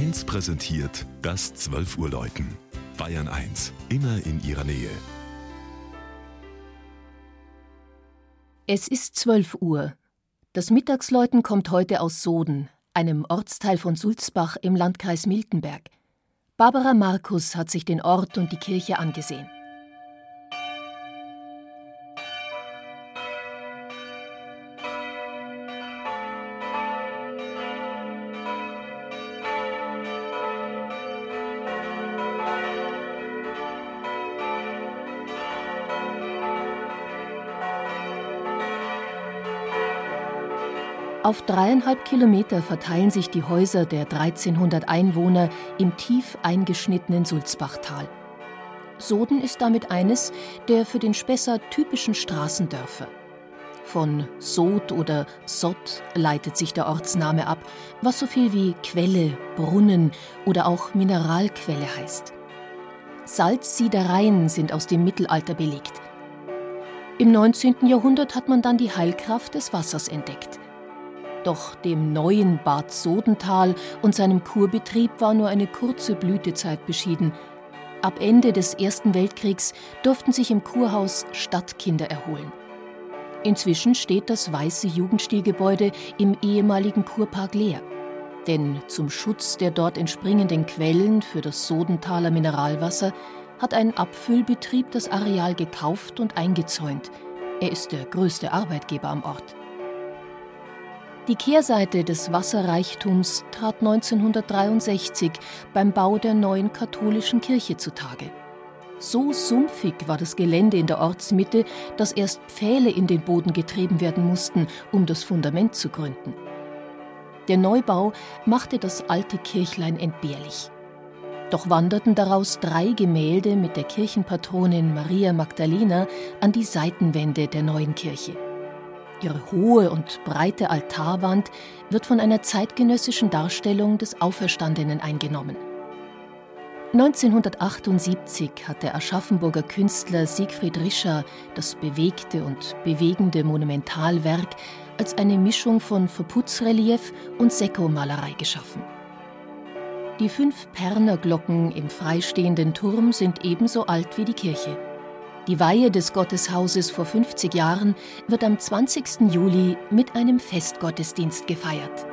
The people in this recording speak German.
1 präsentiert das 12 Uhr Läuten. Bayern 1, immer in ihrer Nähe. Es ist 12 Uhr. Das Mittagsläuten kommt heute aus Soden, einem Ortsteil von Sulzbach im Landkreis Miltenberg. Barbara Markus hat sich den Ort und die Kirche angesehen. Auf dreieinhalb Kilometer verteilen sich die Häuser der 1300 Einwohner im tief eingeschnittenen Sulzbachtal. Soden ist damit eines der für den Spesser typischen Straßendörfer. Von Sod oder Sott leitet sich der Ortsname ab, was so viel wie Quelle, Brunnen oder auch Mineralquelle heißt. Salzsiedereien sind aus dem Mittelalter belegt. Im 19. Jahrhundert hat man dann die Heilkraft des Wassers entdeckt. Doch dem neuen Bad Sodental und seinem Kurbetrieb war nur eine kurze Blütezeit beschieden. Ab Ende des Ersten Weltkriegs durften sich im Kurhaus Stadtkinder erholen. Inzwischen steht das weiße Jugendstilgebäude im ehemaligen Kurpark leer. Denn zum Schutz der dort entspringenden Quellen für das Sodentaler Mineralwasser hat ein Abfüllbetrieb das Areal gekauft und eingezäunt. Er ist der größte Arbeitgeber am Ort. Die Kehrseite des Wasserreichtums trat 1963 beim Bau der neuen katholischen Kirche zutage. So sumpfig war das Gelände in der Ortsmitte, dass erst Pfähle in den Boden getrieben werden mussten, um das Fundament zu gründen. Der Neubau machte das alte Kirchlein entbehrlich. Doch wanderten daraus drei Gemälde mit der Kirchenpatronin Maria Magdalena an die Seitenwände der neuen Kirche. Ihre hohe und breite Altarwand wird von einer zeitgenössischen Darstellung des Auferstandenen eingenommen. 1978 hat der Aschaffenburger Künstler Siegfried Rischer das bewegte und bewegende Monumentalwerk als eine Mischung von Verputzrelief und Sekkomalerei geschaffen. Die fünf Pernerglocken im freistehenden Turm sind ebenso alt wie die Kirche. Die Weihe des Gotteshauses vor 50 Jahren wird am 20. Juli mit einem Festgottesdienst gefeiert.